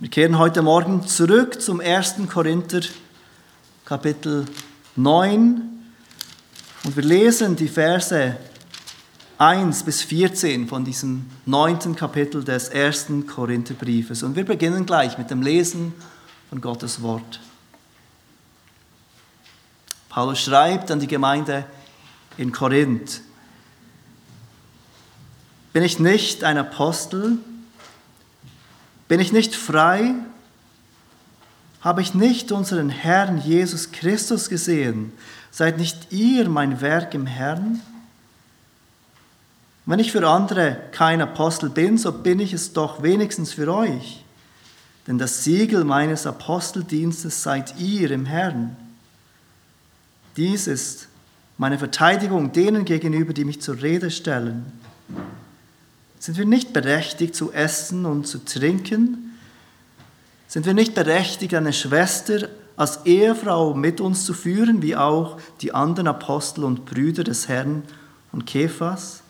Wir kehren heute Morgen zurück zum 1. Korinther Kapitel 9 und wir lesen die Verse 1 bis 14 von diesem neunten Kapitel des 1. Korintherbriefes. Und wir beginnen gleich mit dem Lesen von Gottes Wort. Paulus schreibt an die Gemeinde in Korinth, bin ich nicht ein Apostel, bin ich nicht frei? Habe ich nicht unseren Herrn Jesus Christus gesehen? Seid nicht ihr mein Werk im Herrn? Wenn ich für andere kein Apostel bin, so bin ich es doch wenigstens für euch. Denn das Siegel meines Aposteldienstes seid ihr im Herrn. Dies ist meine Verteidigung denen gegenüber, die mich zur Rede stellen. Sind wir nicht berechtigt zu essen und zu trinken? Sind wir nicht berechtigt, eine Schwester als Ehefrau mit uns zu führen, wie auch die anderen Apostel und Brüder des Herrn und Kephas?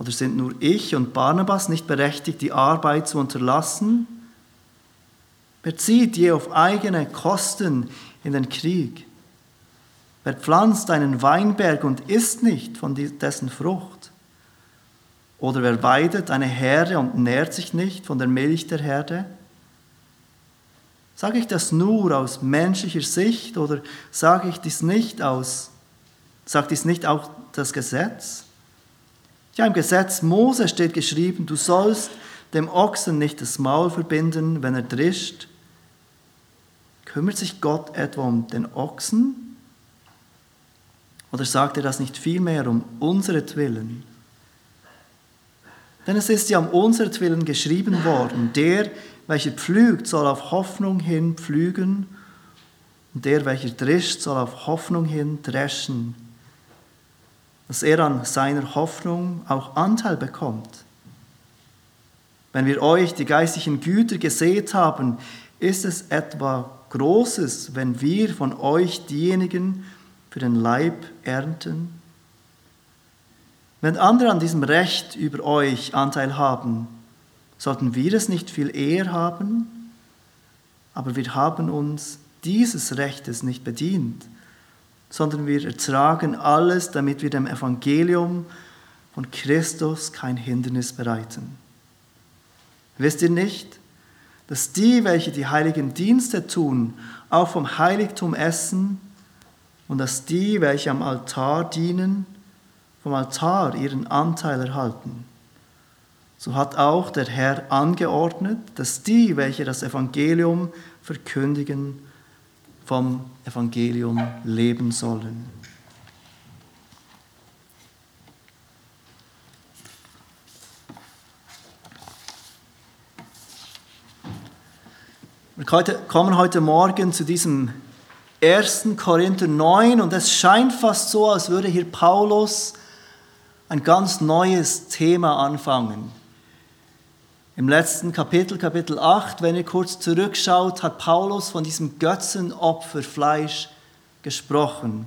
Oder sind nur ich und Barnabas nicht berechtigt, die Arbeit zu unterlassen? Wer zieht je auf eigene Kosten in den Krieg? Wer pflanzt einen Weinberg und isst nicht von dessen Frucht? Oder wer weidet eine Herde und nährt sich nicht von der Milch der Herde? Sage ich das nur aus menschlicher Sicht oder sage ich dies nicht aus, sagt dies nicht auch das Gesetz? Ja, im Gesetz Mose steht geschrieben, du sollst dem Ochsen nicht das Maul verbinden, wenn er drischt. Kümmert sich Gott etwa um den Ochsen? Oder sagt er das nicht vielmehr um unseren denn es ist ja um unsertwillen geschrieben worden, der, welcher pflügt, soll auf Hoffnung hin pflügen, und der, welcher drescht, soll auf Hoffnung hin dreschen, dass er an seiner Hoffnung auch Anteil bekommt. Wenn wir euch die geistlichen Güter gesät haben, ist es etwa Großes, wenn wir von euch diejenigen für den Leib ernten? Wenn andere an diesem Recht über euch Anteil haben, sollten wir es nicht viel eher haben? Aber wir haben uns dieses Rechtes nicht bedient, sondern wir ertragen alles, damit wir dem Evangelium von Christus kein Hindernis bereiten. Wisst ihr nicht, dass die, welche die heiligen Dienste tun, auch vom Heiligtum essen und dass die, welche am Altar dienen, vom Altar ihren Anteil erhalten. So hat auch der Herr angeordnet, dass die, welche das Evangelium verkündigen, vom Evangelium leben sollen. Wir kommen heute Morgen zu diesem 1. Korinther 9 und es scheint fast so, als würde hier Paulus ein ganz neues Thema anfangen. Im letzten Kapitel, Kapitel 8, wenn ihr kurz zurückschaut, hat Paulus von diesem Götzenopferfleisch gesprochen.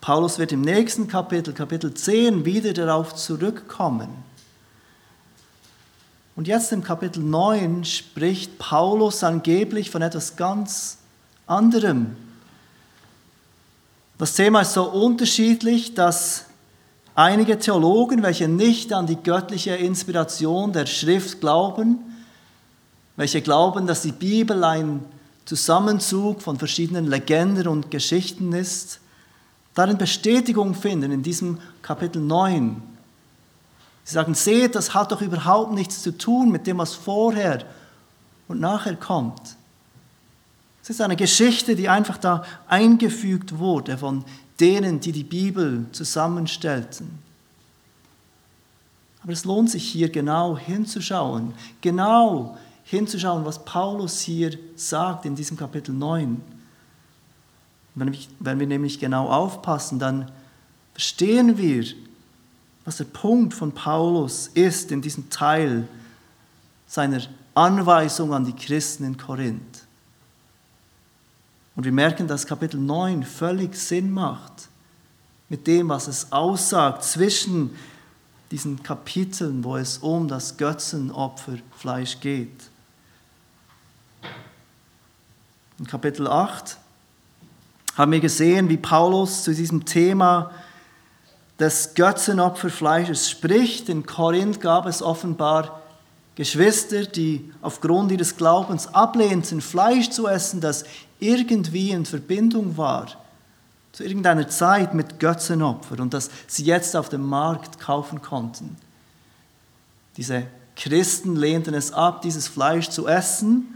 Paulus wird im nächsten Kapitel, Kapitel 10, wieder darauf zurückkommen. Und jetzt im Kapitel 9 spricht Paulus angeblich von etwas ganz anderem. Das Thema ist so unterschiedlich, dass Einige Theologen, welche nicht an die göttliche Inspiration der Schrift glauben, welche glauben, dass die Bibel ein Zusammenzug von verschiedenen Legenden und Geschichten ist, darin Bestätigung finden in diesem Kapitel 9. Sie sagen, seht, das hat doch überhaupt nichts zu tun mit dem, was vorher und nachher kommt. Es ist eine Geschichte, die einfach da eingefügt wurde von denen, die die Bibel zusammenstellten. Aber es lohnt sich hier genau hinzuschauen, genau hinzuschauen, was Paulus hier sagt in diesem Kapitel 9. Wenn wir, wenn wir nämlich genau aufpassen, dann verstehen wir, was der Punkt von Paulus ist in diesem Teil seiner Anweisung an die Christen in Korinth. Und wir merken, dass Kapitel 9 völlig Sinn macht mit dem, was es aussagt zwischen diesen Kapiteln, wo es um das Götzenopferfleisch geht. In Kapitel 8 haben wir gesehen, wie Paulus zu diesem Thema des Götzenopferfleisches spricht. In Korinth gab es offenbar Geschwister, die aufgrund ihres Glaubens ablehnten, Fleisch zu essen, das irgendwie in Verbindung war zu irgendeiner Zeit mit Götzenopfer und das sie jetzt auf dem Markt kaufen konnten. Diese Christen lehnten es ab, dieses Fleisch zu essen,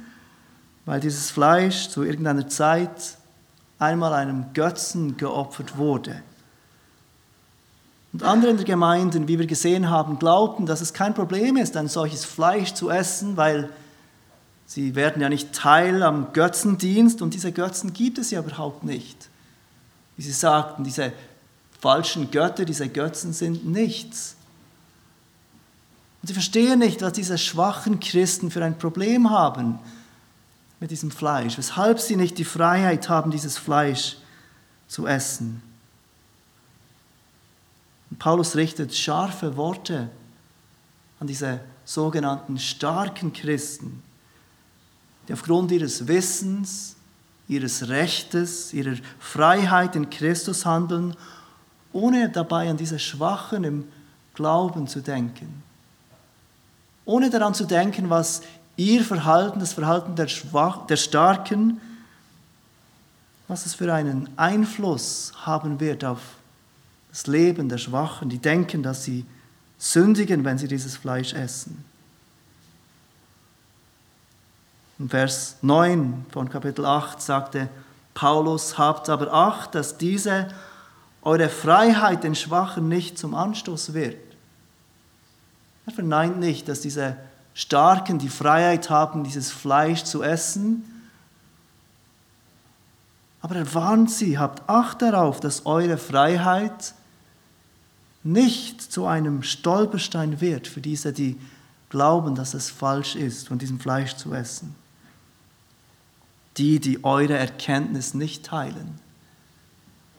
weil dieses Fleisch zu irgendeiner Zeit einmal einem Götzen geopfert wurde. Und andere in der Gemeinde, wie wir gesehen haben, glaubten, dass es kein Problem ist, ein solches Fleisch zu essen, weil sie werden ja nicht Teil am Götzendienst und diese Götzen gibt es ja überhaupt nicht. Wie sie sagten, diese falschen Götter, diese Götzen sind nichts. Und sie verstehen nicht, was diese schwachen Christen für ein Problem haben mit diesem Fleisch, weshalb sie nicht die Freiheit haben, dieses Fleisch zu essen. Und Paulus richtet scharfe Worte an diese sogenannten starken Christen, die aufgrund ihres Wissens, ihres Rechtes, ihrer Freiheit in Christus handeln, ohne dabei an diese Schwachen im Glauben zu denken. Ohne daran zu denken, was ihr Verhalten, das Verhalten der, Schwach, der Starken, was es für einen Einfluss haben wird auf das Leben der Schwachen, die denken, dass sie sündigen, wenn sie dieses Fleisch essen. In Vers 9 von Kapitel 8 sagte Paulus, habt aber Acht, dass diese eure Freiheit den Schwachen nicht zum Anstoß wird. Er verneint nicht, dass diese Starken die Freiheit haben, dieses Fleisch zu essen, aber er warnt sie, habt Acht darauf, dass eure Freiheit nicht zu einem Stolperstein wird für diese, die glauben, dass es falsch ist, von diesem Fleisch zu essen. Die, die eure Erkenntnis nicht teilen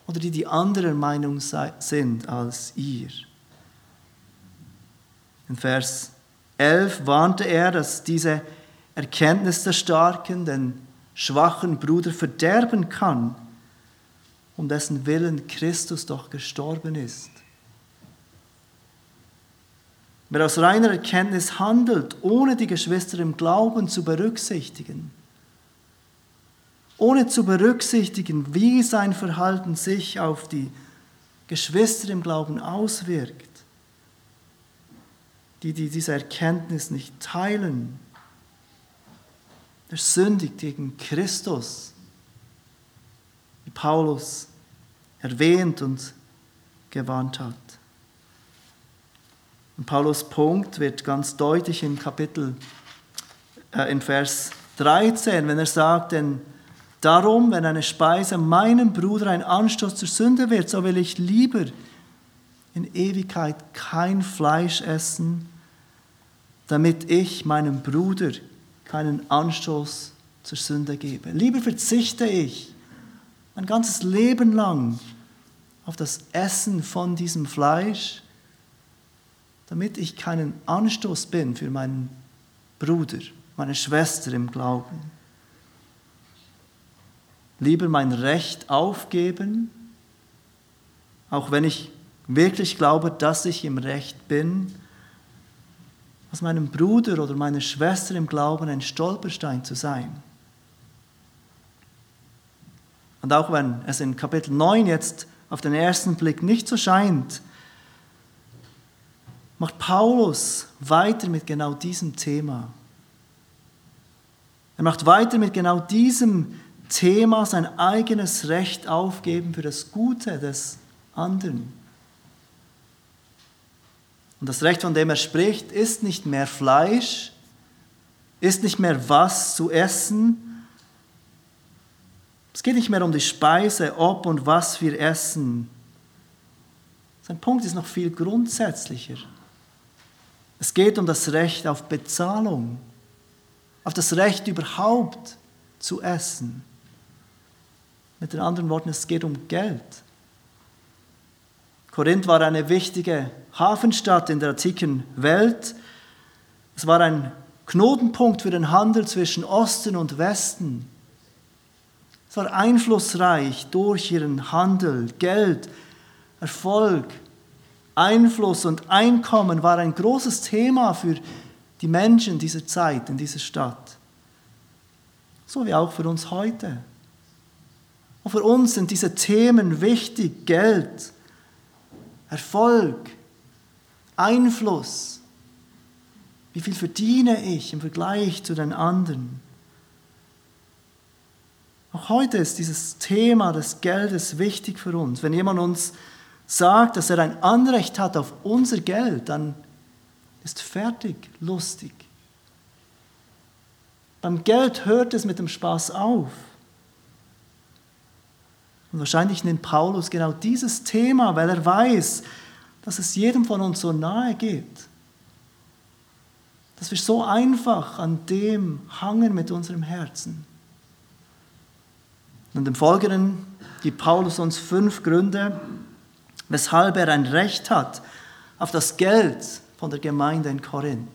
oder die die anderer Meinung sind als ihr. In Vers 11 warnte er, dass diese Erkenntnis der Starken den schwachen Bruder verderben kann, um dessen Willen Christus doch gestorben ist. Wer aus reiner Erkenntnis handelt, ohne die Geschwister im Glauben zu berücksichtigen, ohne zu berücksichtigen, wie sein Verhalten sich auf die Geschwister im Glauben auswirkt, die, die diese Erkenntnis nicht teilen, der sündigt gegen Christus, wie Paulus erwähnt und gewarnt hat. Und Paulus Punkt wird ganz deutlich in Kapitel, äh, in Vers 13, wenn er sagt, denn darum, wenn eine Speise meinem Bruder ein Anstoß zur Sünde wird, so will ich lieber in Ewigkeit kein Fleisch essen, damit ich meinem Bruder keinen Anstoß zur Sünde gebe. Lieber verzichte ich mein ganzes Leben lang auf das Essen von diesem Fleisch, damit ich keinen Anstoß bin für meinen Bruder, meine Schwester im Glauben. Lieber mein Recht aufgeben, auch wenn ich wirklich glaube, dass ich im Recht bin, als meinem Bruder oder meiner Schwester im Glauben ein Stolperstein zu sein. Und auch wenn es in Kapitel 9 jetzt auf den ersten Blick nicht so scheint, macht Paulus weiter mit genau diesem Thema. Er macht weiter mit genau diesem Thema sein eigenes Recht aufgeben für das Gute des anderen. Und das Recht, von dem er spricht, ist nicht mehr Fleisch, ist nicht mehr was zu essen. Es geht nicht mehr um die Speise, ob und was wir essen. Sein Punkt ist noch viel grundsätzlicher. Es geht um das Recht auf Bezahlung, auf das Recht überhaupt zu essen. Mit den anderen Worten, es geht um Geld. Korinth war eine wichtige Hafenstadt in der antiken Welt. Es war ein Knotenpunkt für den Handel zwischen Osten und Westen. Es war einflussreich durch ihren Handel, Geld, Erfolg, Einfluss und Einkommen war ein großes Thema für die Menschen dieser Zeit in dieser Stadt. So wie auch für uns heute. Und für uns sind diese Themen wichtig. Geld, Erfolg, Einfluss. Wie viel verdiene ich im Vergleich zu den anderen? Auch heute ist dieses Thema des Geldes wichtig für uns. Wenn jemand uns sagt, dass er ein Anrecht hat auf unser Geld, dann ist fertig, lustig. Beim Geld hört es mit dem Spaß auf. Und wahrscheinlich nimmt Paulus genau dieses Thema, weil er weiß, dass es jedem von uns so nahe geht. Dass wir so einfach an dem hangen mit unserem Herzen. Und im Folgenden gibt Paulus uns fünf Gründe, weshalb er ein Recht hat auf das Geld von der Gemeinde in Korinth.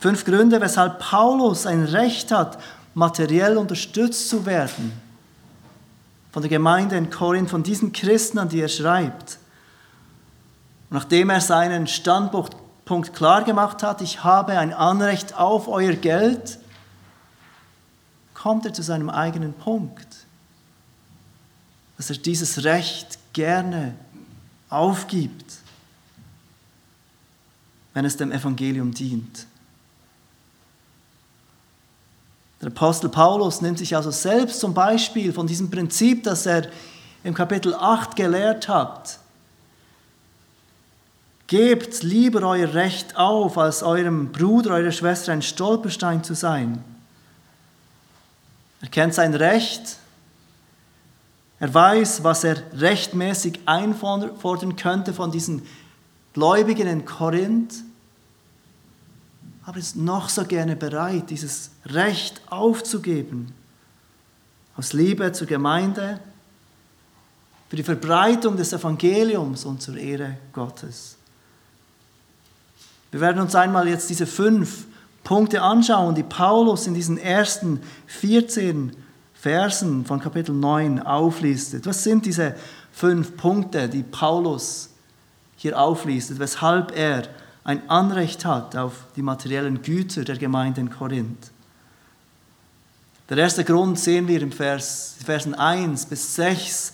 Fünf Gründe, weshalb Paulus ein Recht hat, materiell unterstützt zu werden von der Gemeinde in Korinth, von diesen Christen, an die er schreibt. Und nachdem er seinen Standpunkt klar gemacht hat, ich habe ein Anrecht auf euer Geld, kommt er zu seinem eigenen Punkt, dass er dieses Recht gerne aufgibt, wenn es dem Evangelium dient. Der Apostel Paulus nimmt sich also selbst zum Beispiel von diesem Prinzip, das er im Kapitel 8 gelehrt hat. Gebt lieber euer Recht auf, als eurem Bruder, eurer Schwester ein Stolperstein zu sein. Er kennt sein Recht. Er weiß, was er rechtmäßig einfordern könnte von diesen Gläubigen in Korinth aber ist noch so gerne bereit, dieses Recht aufzugeben. Aus Liebe zur Gemeinde, für die Verbreitung des Evangeliums und zur Ehre Gottes. Wir werden uns einmal jetzt diese fünf Punkte anschauen, die Paulus in diesen ersten 14 Versen von Kapitel 9 auflistet. Was sind diese fünf Punkte, die Paulus hier auflistet, weshalb er ein Anrecht hat auf die materiellen Güter der Gemeinde in Korinth. Der erste Grund sehen wir im Vers, Versen 1 bis 6.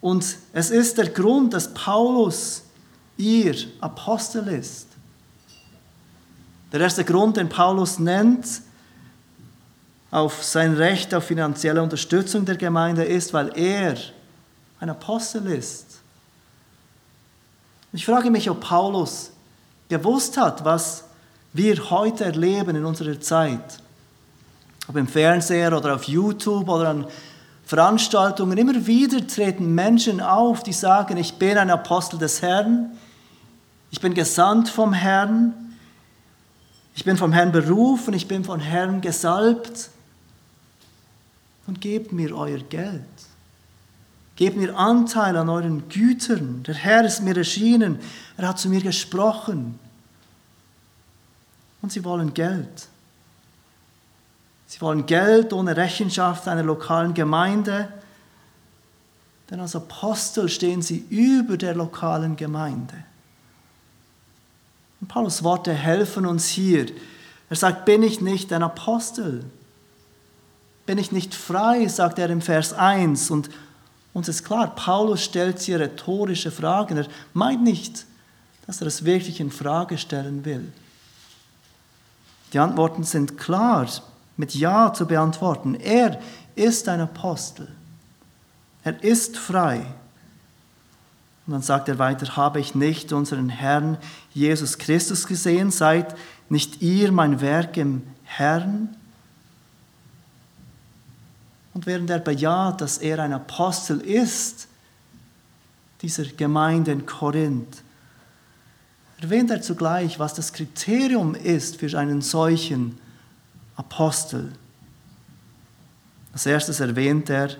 Und es ist der Grund, dass Paulus ihr Apostel ist. Der erste Grund, den Paulus nennt, auf sein Recht auf finanzielle Unterstützung der Gemeinde ist, weil er ein Apostel ist. Ich frage mich, ob Paulus gewusst hat, was wir heute erleben in unserer Zeit, ob im Fernseher oder auf YouTube oder an Veranstaltungen, immer wieder treten Menschen auf, die sagen, ich bin ein Apostel des Herrn, ich bin gesandt vom Herrn, ich bin vom Herrn berufen, ich bin vom Herrn gesalbt. Und gebt mir euer Geld. Gebt mir Anteil an euren Gütern. Der Herr ist mir erschienen. Er hat zu mir gesprochen und sie wollen Geld. Sie wollen Geld ohne Rechenschaft einer lokalen Gemeinde, denn als Apostel stehen sie über der lokalen Gemeinde. Und Paulus Worte helfen uns hier. Er sagt, bin ich nicht ein Apostel? Bin ich nicht frei, sagt er im Vers 1. Und uns ist klar, Paulus stellt hier rhetorische Fragen. Er meint nicht, dass er es wirklich in Frage stellen will. Die Antworten sind klar, mit Ja zu beantworten. Er ist ein Apostel. Er ist frei. Und dann sagt er weiter, habe ich nicht unseren Herrn Jesus Christus gesehen? Seid nicht ihr mein Werk im Herrn? Und während er bejaht, dass er ein Apostel ist, dieser Gemeinde in Korinth, erwähnt er zugleich, was das Kriterium ist für einen solchen Apostel. Als erstes erwähnt er,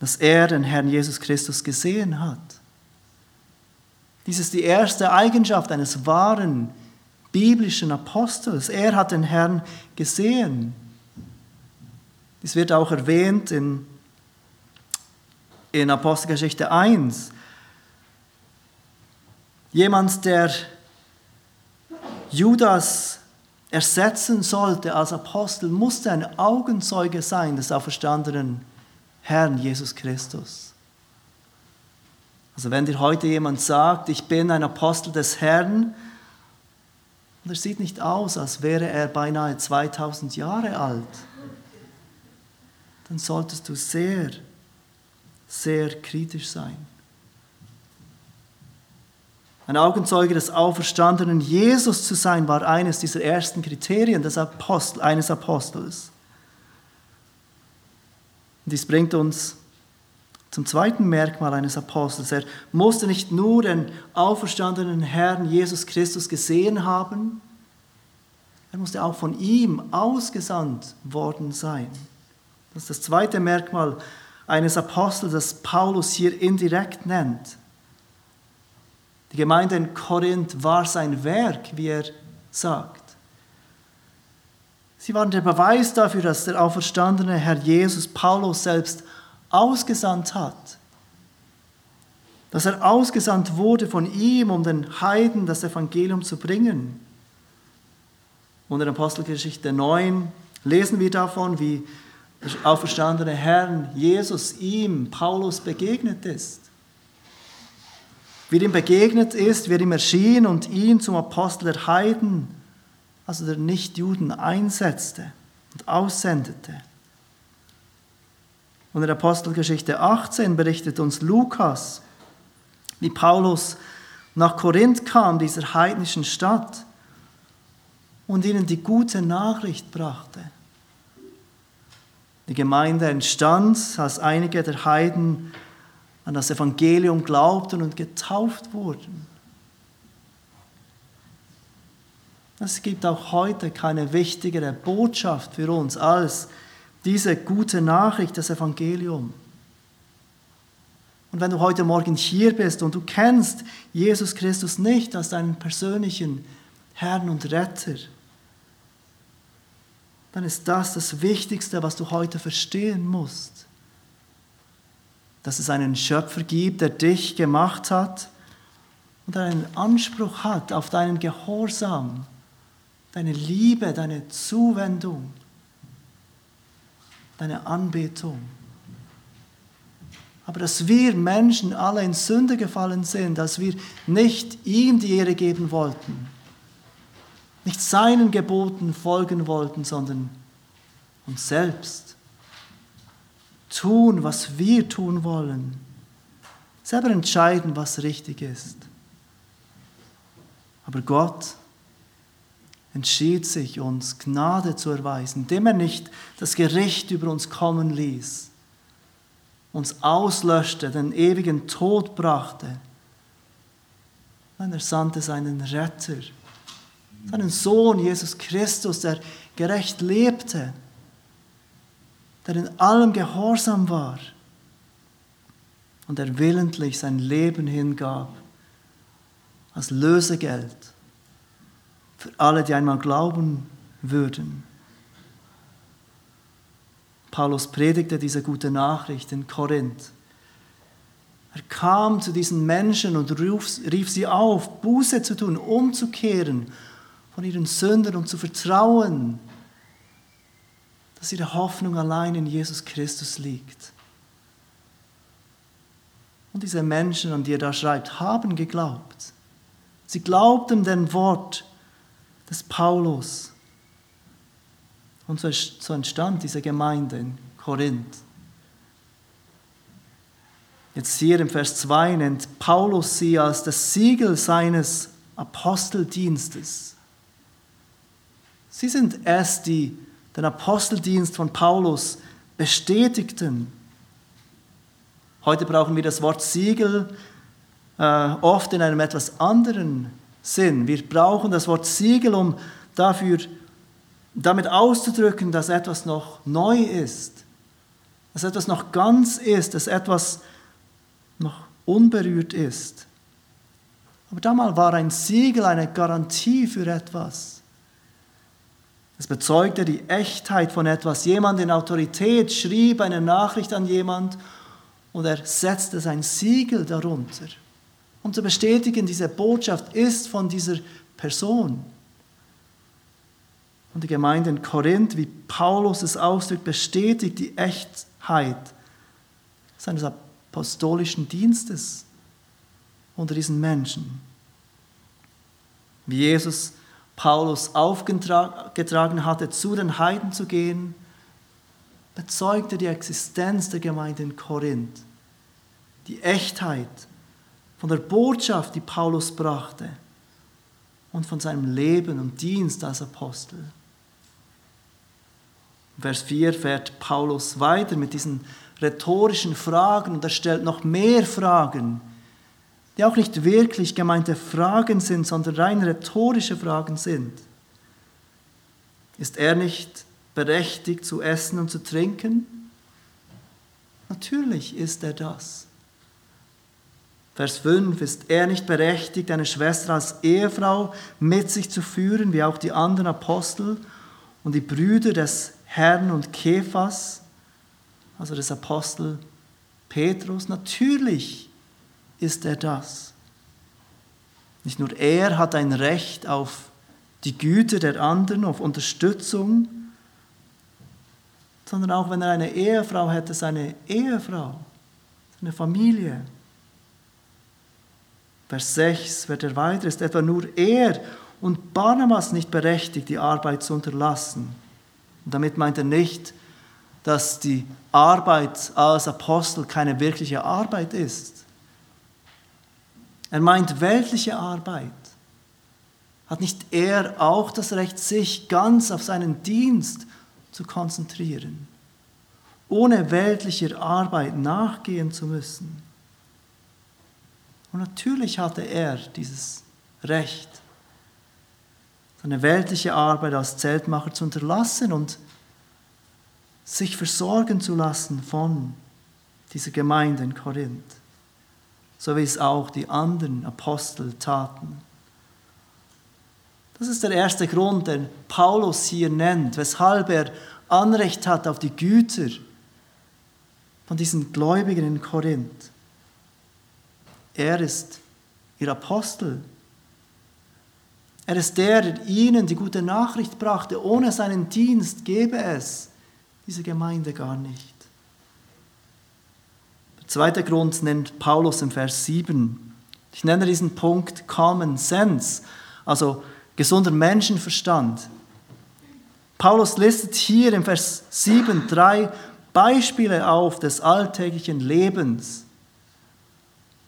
dass er den Herrn Jesus Christus gesehen hat. Dies ist die erste Eigenschaft eines wahren biblischen Apostels. Er hat den Herrn gesehen. Es wird auch erwähnt in, in Apostelgeschichte 1. Jemand, der Judas ersetzen sollte als Apostel, musste ein Augenzeuge sein des auferstandenen Herrn Jesus Christus. Also wenn dir heute jemand sagt, ich bin ein Apostel des Herrn, und er sieht nicht aus, als wäre er beinahe 2000 Jahre alt, dann solltest du sehr, sehr kritisch sein. Ein Augenzeuge des auferstandenen Jesus zu sein, war eines dieser ersten Kriterien des Apostel, eines Apostels. Dies bringt uns zum zweiten Merkmal eines Apostels. Er musste nicht nur den auferstandenen Herrn Jesus Christus gesehen haben, er musste auch von ihm ausgesandt worden sein. Das ist das zweite Merkmal eines Apostels, das Paulus hier indirekt nennt. Die Gemeinde in Korinth war sein Werk, wie er sagt. Sie waren der Beweis dafür, dass der auferstandene Herr Jesus Paulus selbst ausgesandt hat. Dass er ausgesandt wurde von ihm, um den Heiden das Evangelium zu bringen. Und in Apostelgeschichte 9 lesen wir davon, wie der auferstandene Herr Jesus ihm, Paulus, begegnet ist wie ihm begegnet ist, wie er ihm erschien und ihn zum Apostel der Heiden, also der Nichtjuden, einsetzte und aussendete. Und in Apostelgeschichte 18 berichtet uns Lukas, wie Paulus nach Korinth kam, dieser heidnischen Stadt, und ihnen die gute Nachricht brachte. Die Gemeinde entstand, als einige der Heiden an das Evangelium glaubten und getauft wurden. Es gibt auch heute keine wichtigere Botschaft für uns als diese gute Nachricht, das Evangelium. Und wenn du heute Morgen hier bist und du kennst Jesus Christus nicht als deinen persönlichen Herrn und Retter, dann ist das das Wichtigste, was du heute verstehen musst dass es einen Schöpfer gibt, der dich gemacht hat und einen Anspruch hat auf deinen Gehorsam, deine Liebe, deine Zuwendung, deine Anbetung. Aber dass wir Menschen alle in Sünde gefallen sind, dass wir nicht ihm die Ehre geben wollten, nicht seinen Geboten folgen wollten, sondern uns selbst tun, was wir tun wollen. Selber entscheiden, was richtig ist. Aber Gott entschied sich, uns Gnade zu erweisen, indem er nicht das Gericht über uns kommen ließ, uns auslöschte, den ewigen Tod brachte. Nein, er sandte seinen Retter, seinen Sohn Jesus Christus, der gerecht lebte der in allem gehorsam war und der willentlich sein Leben hingab als Lösegeld für alle, die einmal glauben würden. Paulus predigte diese gute Nachricht in Korinth. Er kam zu diesen Menschen und rief, rief sie auf, Buße zu tun, umzukehren von ihren Sünden und zu vertrauen dass ihre Hoffnung allein in Jesus Christus liegt. Und diese Menschen, an die er da schreibt, haben geglaubt. Sie glaubten dem Wort des Paulus. Und so entstand diese Gemeinde in Korinth. Jetzt hier im Vers 2 nennt Paulus sie als das Siegel seines Aposteldienstes. Sie sind es, die den Aposteldienst von Paulus bestätigten. Heute brauchen wir das Wort Siegel äh, oft in einem etwas anderen Sinn. Wir brauchen das Wort Siegel, um dafür, damit auszudrücken, dass etwas noch neu ist, dass etwas noch ganz ist, dass etwas noch unberührt ist. Aber damals war ein Siegel eine Garantie für etwas. Es bezeugte die Echtheit von etwas. Jemand in Autorität schrieb eine Nachricht an jemand und er setzte sein Siegel darunter. Um zu bestätigen, diese Botschaft ist von dieser Person. Und die Gemeinde in Korinth, wie Paulus es ausdrückt, bestätigt die Echtheit seines apostolischen Dienstes unter diesen Menschen. Wie Jesus Paulus aufgetragen hatte, zu den Heiden zu gehen, bezeugte die Existenz der Gemeinde in Korinth, die Echtheit von der Botschaft, die Paulus brachte und von seinem Leben und Dienst als Apostel. Vers 4 fährt Paulus weiter mit diesen rhetorischen Fragen und er stellt noch mehr Fragen, die auch nicht wirklich gemeinte Fragen sind, sondern rein rhetorische Fragen sind. Ist er nicht berechtigt zu essen und zu trinken? Natürlich ist er das. Vers 5, ist er nicht berechtigt, eine Schwester als Ehefrau mit sich zu führen, wie auch die anderen Apostel und die Brüder des Herrn und Kephas, also des Apostel Petrus? Natürlich ist er das. Nicht nur er hat ein Recht auf die Güte der anderen, auf Unterstützung, sondern auch wenn er eine Ehefrau hätte, seine Ehefrau, seine Familie. Vers 6 wird er weiter, ist etwa nur er und Barnabas nicht berechtigt, die Arbeit zu unterlassen. Und damit meint er nicht, dass die Arbeit als Apostel keine wirkliche Arbeit ist. Er meint weltliche Arbeit. Hat nicht er auch das Recht, sich ganz auf seinen Dienst zu konzentrieren, ohne weltlicher Arbeit nachgehen zu müssen? Und natürlich hatte er dieses Recht, seine weltliche Arbeit als Zeltmacher zu unterlassen und sich versorgen zu lassen von dieser Gemeinde in Korinth so wie es auch die anderen Apostel taten. Das ist der erste Grund, den Paulus hier nennt, weshalb er Anrecht hat auf die Güter von diesen Gläubigen in Korinth. Er ist ihr Apostel. Er ist der, der ihnen die gute Nachricht brachte. Ohne seinen Dienst gäbe es diese Gemeinde gar nicht. Zweiter Grund nennt Paulus im Vers 7. Ich nenne diesen Punkt Common Sense, also gesunder Menschenverstand. Paulus listet hier im Vers 7 drei Beispiele auf des alltäglichen Lebens.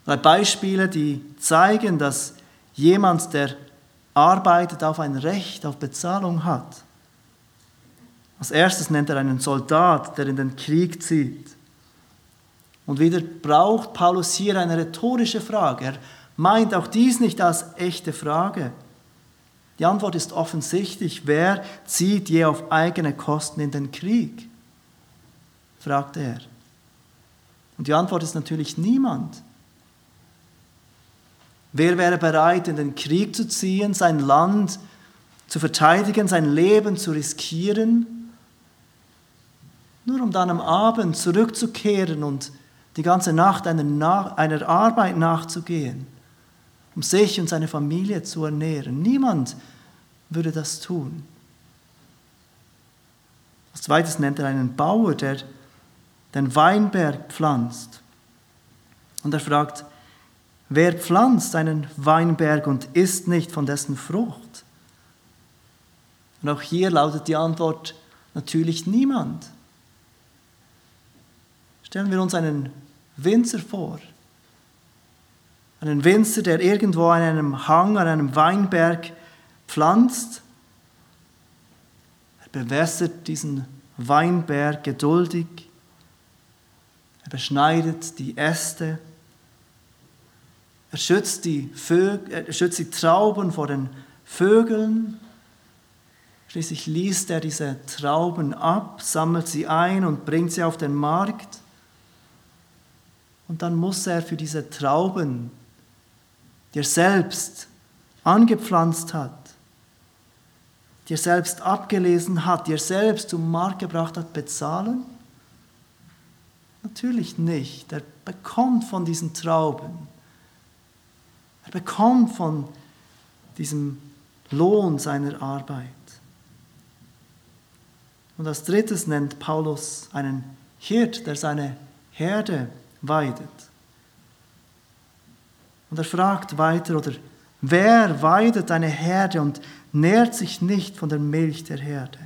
Drei Beispiele, die zeigen, dass jemand, der arbeitet, auf ein Recht auf Bezahlung hat. Als erstes nennt er einen Soldat, der in den Krieg zieht. Und wieder braucht Paulus hier eine rhetorische Frage. Er meint auch dies nicht als echte Frage. Die Antwort ist offensichtlich. Wer zieht je auf eigene Kosten in den Krieg? fragt er. Und die Antwort ist natürlich niemand. Wer wäre bereit, in den Krieg zu ziehen, sein Land zu verteidigen, sein Leben zu riskieren, nur um dann am Abend zurückzukehren und die ganze Nacht einer, einer Arbeit nachzugehen, um sich und seine Familie zu ernähren. Niemand würde das tun. Als zweites nennt er einen Bauer, der den Weinberg pflanzt. Und er fragt, wer pflanzt einen Weinberg und isst nicht von dessen Frucht? Und auch hier lautet die Antwort natürlich niemand. Stellen wir uns einen Winzer vor. Einen Winzer, der irgendwo an einem Hang, an einem Weinberg pflanzt. Er bewässert diesen Weinberg geduldig. Er beschneidet die Äste. Er schützt die, Vögel, er schützt die Trauben vor den Vögeln. Schließlich liest er diese Trauben ab, sammelt sie ein und bringt sie auf den Markt. Und dann muss er für diese Trauben, die er selbst angepflanzt hat, die er selbst abgelesen hat, die er selbst zum Markt gebracht hat, bezahlen? Natürlich nicht. Er bekommt von diesen Trauben. Er bekommt von diesem Lohn seiner Arbeit. Und als drittes nennt Paulus einen Hirt, der seine Herde weidet. Und er fragt weiter, oder wer weidet eine Herde und nährt sich nicht von der Milch der Herde?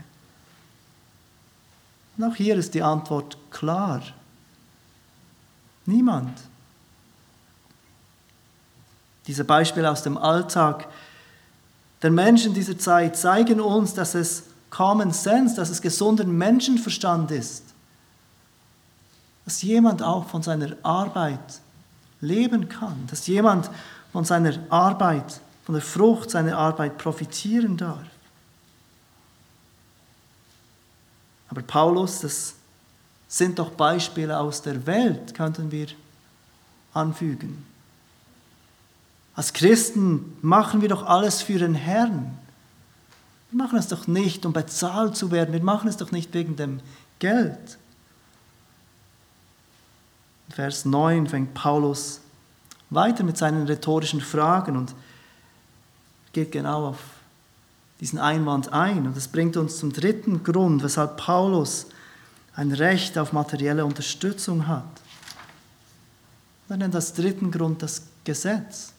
Und auch hier ist die Antwort klar. Niemand. Diese Beispiele aus dem Alltag der Menschen dieser Zeit zeigen uns, dass es Common Sense, dass es gesunden Menschenverstand ist, dass jemand auch von seiner Arbeit leben kann, dass jemand von seiner Arbeit, von der Frucht seiner Arbeit profitieren darf. Aber Paulus, das sind doch Beispiele aus der Welt, könnten wir anfügen. Als Christen machen wir doch alles für den Herrn. Wir machen es doch nicht, um bezahlt zu werden. Wir machen es doch nicht wegen dem Geld. Vers 9 fängt Paulus weiter mit seinen rhetorischen Fragen und geht genau auf diesen Einwand ein. Und das bringt uns zum dritten Grund, weshalb Paulus ein Recht auf materielle Unterstützung hat. Er nennt das dritten Grund das Gesetz.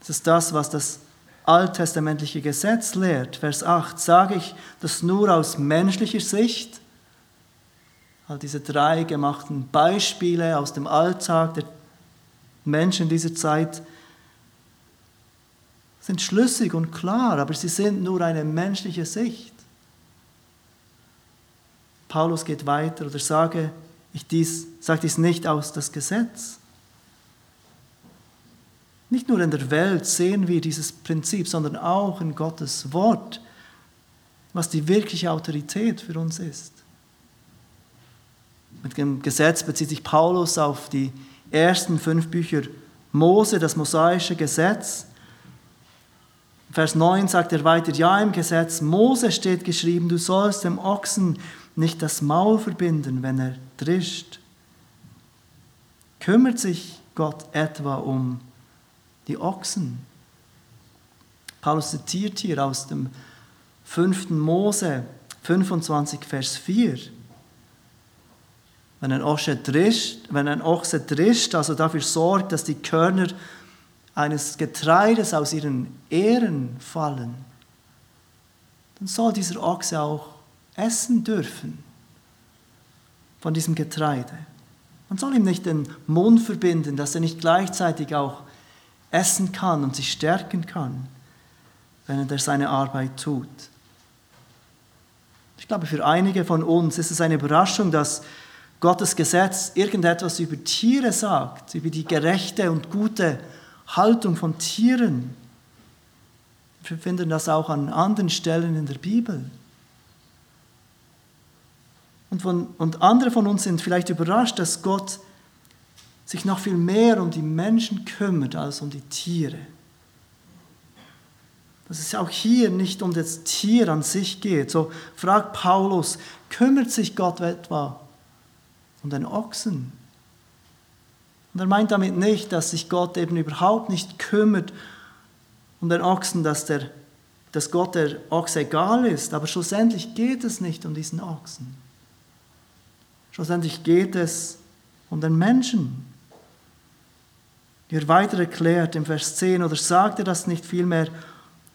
Das ist das, was das alttestamentliche Gesetz lehrt. Vers 8, sage ich das nur aus menschlicher Sicht? All diese drei gemachten Beispiele aus dem Alltag der Menschen dieser Zeit sind schlüssig und klar, aber sie sind nur eine menschliche Sicht. Paulus geht weiter oder sage ich dies, sagt dies nicht aus das Gesetz. Nicht nur in der Welt sehen wir dieses Prinzip, sondern auch in Gottes Wort, was die wirkliche Autorität für uns ist. Mit dem Gesetz bezieht sich Paulus auf die ersten fünf Bücher Mose, das mosaische Gesetz. Vers 9 sagt er weiter, ja im Gesetz Mose steht geschrieben, du sollst dem Ochsen nicht das Maul verbinden, wenn er drischt. Kümmert sich Gott etwa um die Ochsen. Paulus zitiert hier aus dem 5. Mose 25, Vers 4. Wenn ein, Ochse drischt, wenn ein Ochse drischt, also dafür sorgt, dass die Körner eines Getreides aus ihren Ähren fallen, dann soll dieser Ochse auch essen dürfen von diesem Getreide. Man soll ihm nicht den Mund verbinden, dass er nicht gleichzeitig auch essen kann und sich stärken kann, wenn er seine Arbeit tut. Ich glaube, für einige von uns ist es eine Überraschung, dass Gottes Gesetz irgendetwas über Tiere sagt, über die gerechte und gute Haltung von Tieren. Wir finden das auch an anderen Stellen in der Bibel. Und, von, und andere von uns sind vielleicht überrascht, dass Gott sich noch viel mehr um die Menschen kümmert als um die Tiere. Dass es auch hier nicht um das Tier an sich geht. So fragt Paulus, kümmert sich Gott etwa um den Ochsen? Und er meint damit nicht, dass sich Gott eben überhaupt nicht kümmert um den Ochsen, dass, der, dass Gott der Ochse egal ist. Aber schlussendlich geht es nicht um diesen Ochsen. Schlussendlich geht es um den Menschen. Ihr weiter erklärt im Vers 10, oder sagt er das nicht vielmehr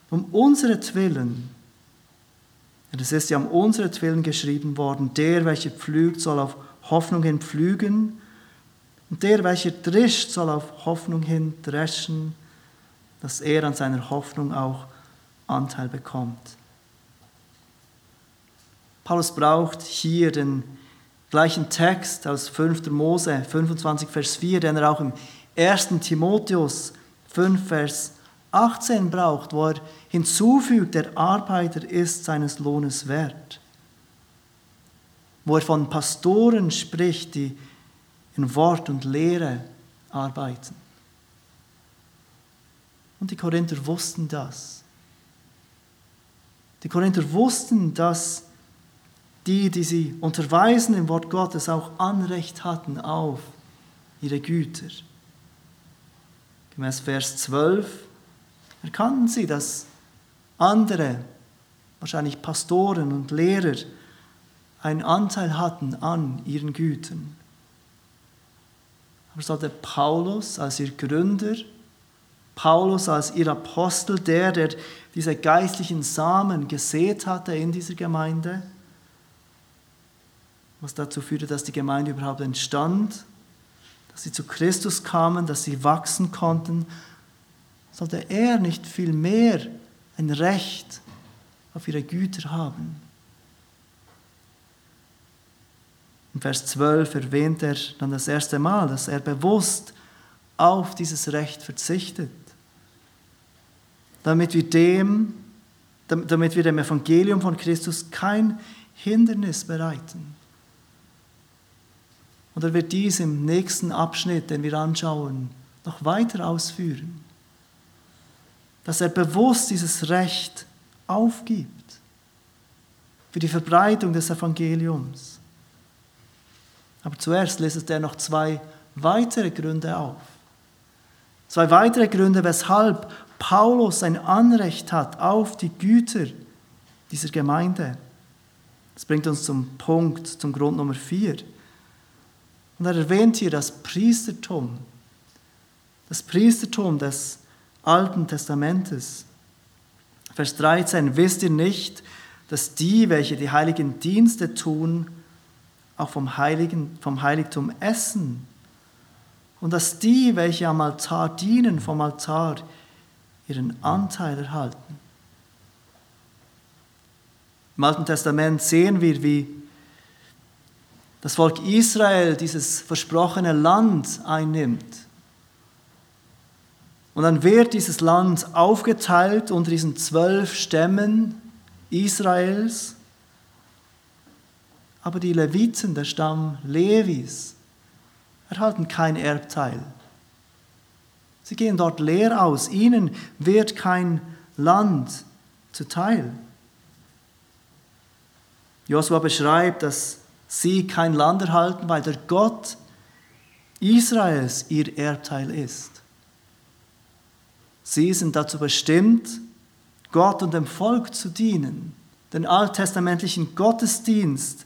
um unseretwillen? Denn es ist ja um unseretwillen geschrieben worden, der, welcher pflügt, soll auf Hoffnung hin pflügen, und der, welcher drischt, soll auf Hoffnung hin dreschen, dass er an seiner Hoffnung auch Anteil bekommt. Paulus braucht hier den gleichen Text aus 5. Mose 25, Vers 4, den er auch im 1. Timotheus 5, Vers 18 braucht, wo er hinzufügt, der Arbeiter ist seines Lohnes wert. Wo er von Pastoren spricht, die in Wort und Lehre arbeiten. Und die Korinther wussten das. Die Korinther wussten, dass die, die sie unterweisen im Wort Gottes, auch Anrecht hatten auf ihre Güter. Gemäß Vers 12 erkannten sie, dass andere, wahrscheinlich Pastoren und Lehrer, einen Anteil hatten an ihren Gütern. Aber sollte Paulus als ihr Gründer, Paulus als ihr Apostel, der, der diese geistlichen Samen gesät hatte in dieser Gemeinde, was dazu führte, dass die Gemeinde überhaupt entstand, dass sie zu Christus kamen, dass sie wachsen konnten, sollte er nicht viel mehr ein Recht auf ihre Güter haben. In Vers 12 erwähnt er dann das erste Mal, dass er bewusst auf dieses Recht verzichtet, damit wir dem, damit wir dem Evangelium von Christus kein Hindernis bereiten. Und er wird dies im nächsten Abschnitt, den wir anschauen, noch weiter ausführen. Dass er bewusst dieses Recht aufgibt für die Verbreitung des Evangeliums. Aber zuerst listet er noch zwei weitere Gründe auf. Zwei weitere Gründe, weshalb Paulus ein Anrecht hat auf die Güter dieser Gemeinde. Das bringt uns zum Punkt, zum Grund Nummer vier. Und er erwähnt hier das Priestertum, das Priestertum des Alten Testamentes. Vers 13, wisst ihr nicht, dass die, welche die heiligen Dienste tun, auch vom, Heiligen, vom Heiligtum essen und dass die, welche am Altar dienen, vom Altar ihren Anteil erhalten. Im Alten Testament sehen wir, wie das Volk Israel dieses versprochene Land einnimmt. Und dann wird dieses Land aufgeteilt unter diesen zwölf Stämmen Israels. Aber die Leviten, der Stamm Levis, erhalten kein Erbteil. Sie gehen dort leer aus. Ihnen wird kein Land zuteil. Josua beschreibt, dass sie kein Land erhalten, weil der Gott Israels ihr Erbteil ist. Sie sind dazu bestimmt, Gott und dem Volk zu dienen, den alttestamentlichen Gottesdienst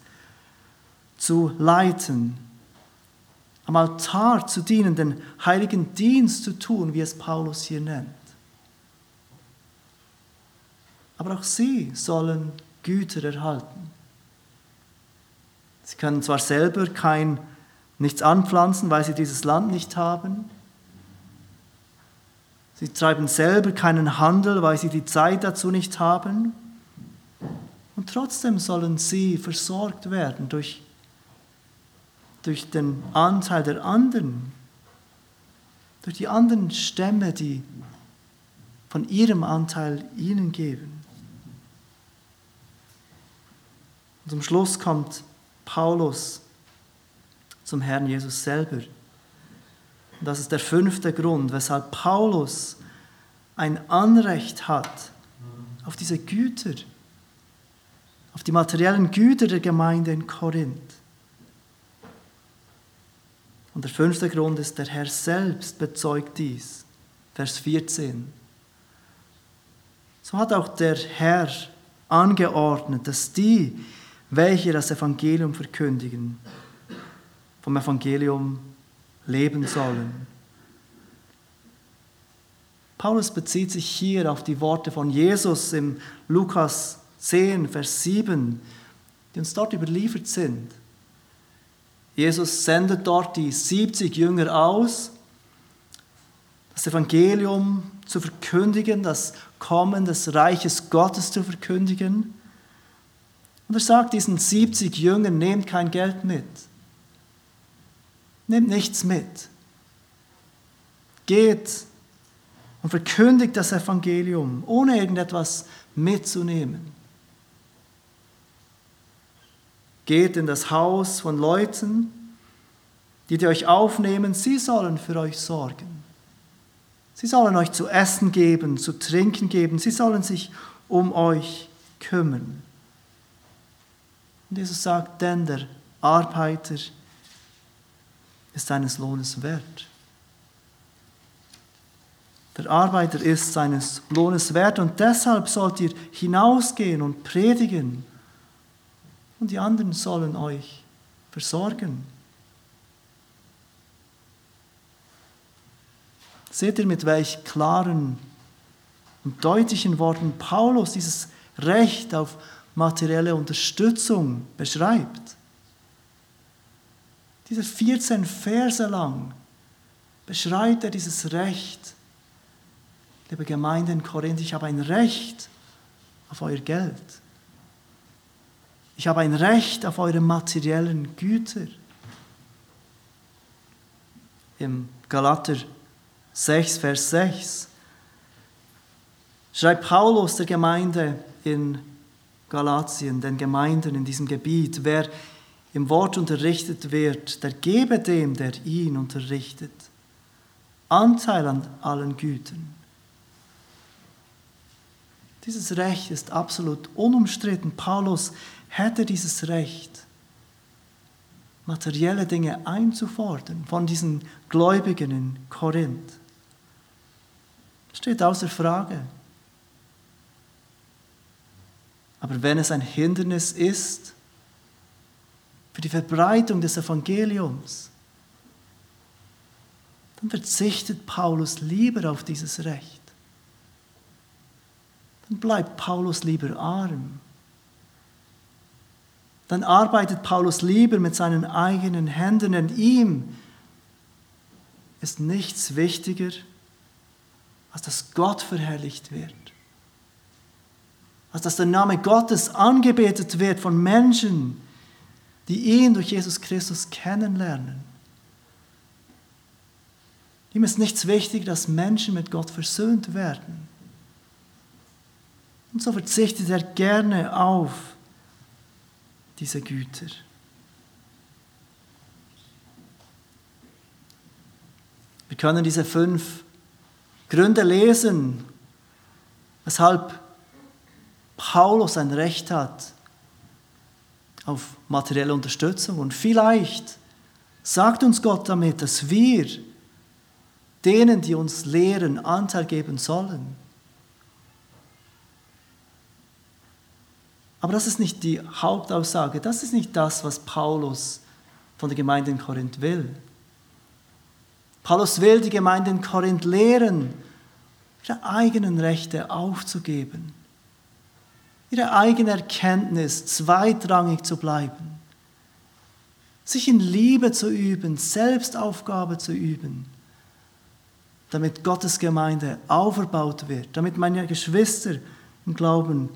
zu leiten, am Altar zu dienen, den heiligen Dienst zu tun, wie es Paulus hier nennt. Aber auch sie sollen Güter erhalten. Sie können zwar selber kein, nichts anpflanzen, weil sie dieses Land nicht haben. Sie treiben selber keinen Handel, weil sie die Zeit dazu nicht haben. Und trotzdem sollen sie versorgt werden durch, durch den Anteil der anderen, durch die anderen Stämme, die von ihrem Anteil ihnen geben. Und zum Schluss kommt Paulus zum Herrn Jesus selber. Und das ist der fünfte Grund, weshalb Paulus ein Anrecht hat auf diese Güter, auf die materiellen Güter der Gemeinde in Korinth. Und der fünfte Grund ist, der Herr selbst bezeugt dies. Vers 14. So hat auch der Herr angeordnet, dass die, welche das Evangelium verkündigen, vom Evangelium leben sollen. Paulus bezieht sich hier auf die Worte von Jesus im Lukas 10, Vers 7, die uns dort überliefert sind. Jesus sendet dort die 70 Jünger aus, das Evangelium zu verkündigen, das Kommen des Reiches Gottes zu verkündigen. Und er sagt diesen 70 Jüngern, nehmt kein Geld mit. Nehmt nichts mit. Geht und verkündigt das Evangelium, ohne irgendetwas mitzunehmen. Geht in das Haus von Leuten, die, die euch aufnehmen, sie sollen für euch sorgen. Sie sollen euch zu essen geben, zu trinken geben, sie sollen sich um euch kümmern. Und Jesus sagt, denn der Arbeiter ist seines Lohnes wert. Der Arbeiter ist seines Lohnes wert und deshalb sollt ihr hinausgehen und predigen und die anderen sollen euch versorgen. Seht ihr, mit welch klaren und deutlichen Worten Paulus dieses Recht auf materielle Unterstützung beschreibt? Diese 14 Verse lang beschreibt er dieses Recht. Liebe Gemeinde in Korinth, ich habe ein Recht auf euer Geld. Ich habe ein Recht auf eure materiellen Güter. Im Galater 6, Vers 6 schreibt Paulus der Gemeinde in Galatien, den Gemeinden in diesem Gebiet, wer im Wort unterrichtet wird, der gebe dem, der ihn unterrichtet, Anteil an allen Gütern. Dieses Recht ist absolut unumstritten. Paulus hätte dieses Recht, materielle Dinge einzufordern von diesen Gläubigen in Korinth steht außer Frage. Aber wenn es ein Hindernis ist für die Verbreitung des Evangeliums, dann verzichtet Paulus lieber auf dieses Recht. Dann bleibt Paulus lieber arm. Dann arbeitet Paulus lieber mit seinen eigenen Händen, denn ihm ist nichts wichtiger als dass Gott verherrlicht wird. Als dass der Name Gottes angebetet wird von Menschen, die ihn durch Jesus Christus kennenlernen. Ihm ist nichts wichtig, dass Menschen mit Gott versöhnt werden. Und so verzichtet er gerne auf diese Güter. Wir können diese fünf Gründe lesen, weshalb Paulus ein Recht hat auf materielle Unterstützung. Und vielleicht sagt uns Gott damit, dass wir denen, die uns lehren, Anteil geben sollen. Aber das ist nicht die Hauptaussage, das ist nicht das, was Paulus von der Gemeinde in Korinth will. Paulus will die Gemeinde in Korinth lehren, ihre eigenen Rechte aufzugeben, ihre eigene Erkenntnis zweitrangig zu bleiben, sich in Liebe zu üben, Selbstaufgabe zu üben, damit Gottes Gemeinde auferbaut wird, damit meine Geschwister im Glauben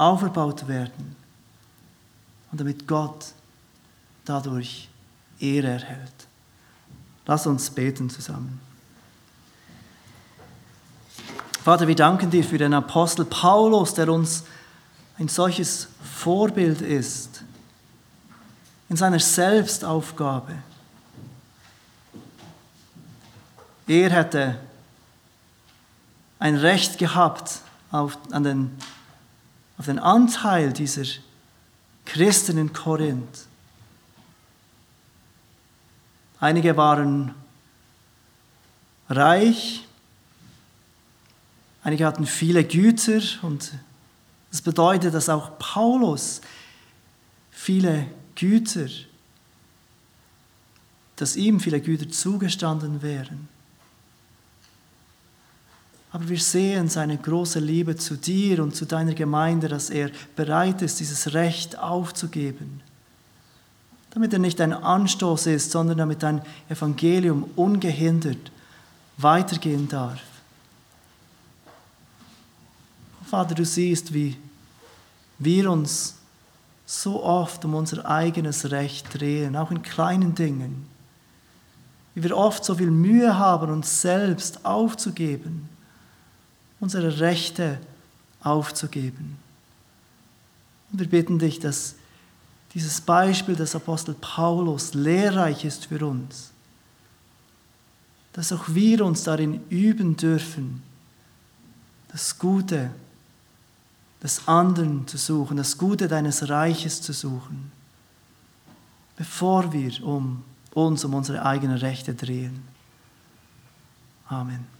auferbaut werden und damit Gott dadurch Ehre erhält. Lass uns beten zusammen. Vater, wir danken dir für den Apostel Paulus, der uns ein solches Vorbild ist in seiner Selbstaufgabe. Er hätte ein Recht gehabt auf, an den, auf den Anteil dieser Christen in Korinth. Einige waren reich, einige hatten viele Güter und das bedeutet, dass auch Paulus viele Güter, dass ihm viele Güter zugestanden wären. Aber wir sehen seine große Liebe zu dir und zu deiner Gemeinde, dass er bereit ist, dieses Recht aufzugeben damit er nicht ein Anstoß ist, sondern damit dein Evangelium ungehindert weitergehen darf. Vater, du siehst, wie wir uns so oft um unser eigenes Recht drehen, auch in kleinen Dingen. Wie wir oft so viel Mühe haben, uns selbst aufzugeben, unsere Rechte aufzugeben. Und wir bitten dich, dass dieses Beispiel des Apostel Paulus lehrreich ist für uns, dass auch wir uns darin üben dürfen, das Gute des anderen zu suchen, das Gute deines Reiches zu suchen, bevor wir um uns um unsere eigenen Rechte drehen. Amen.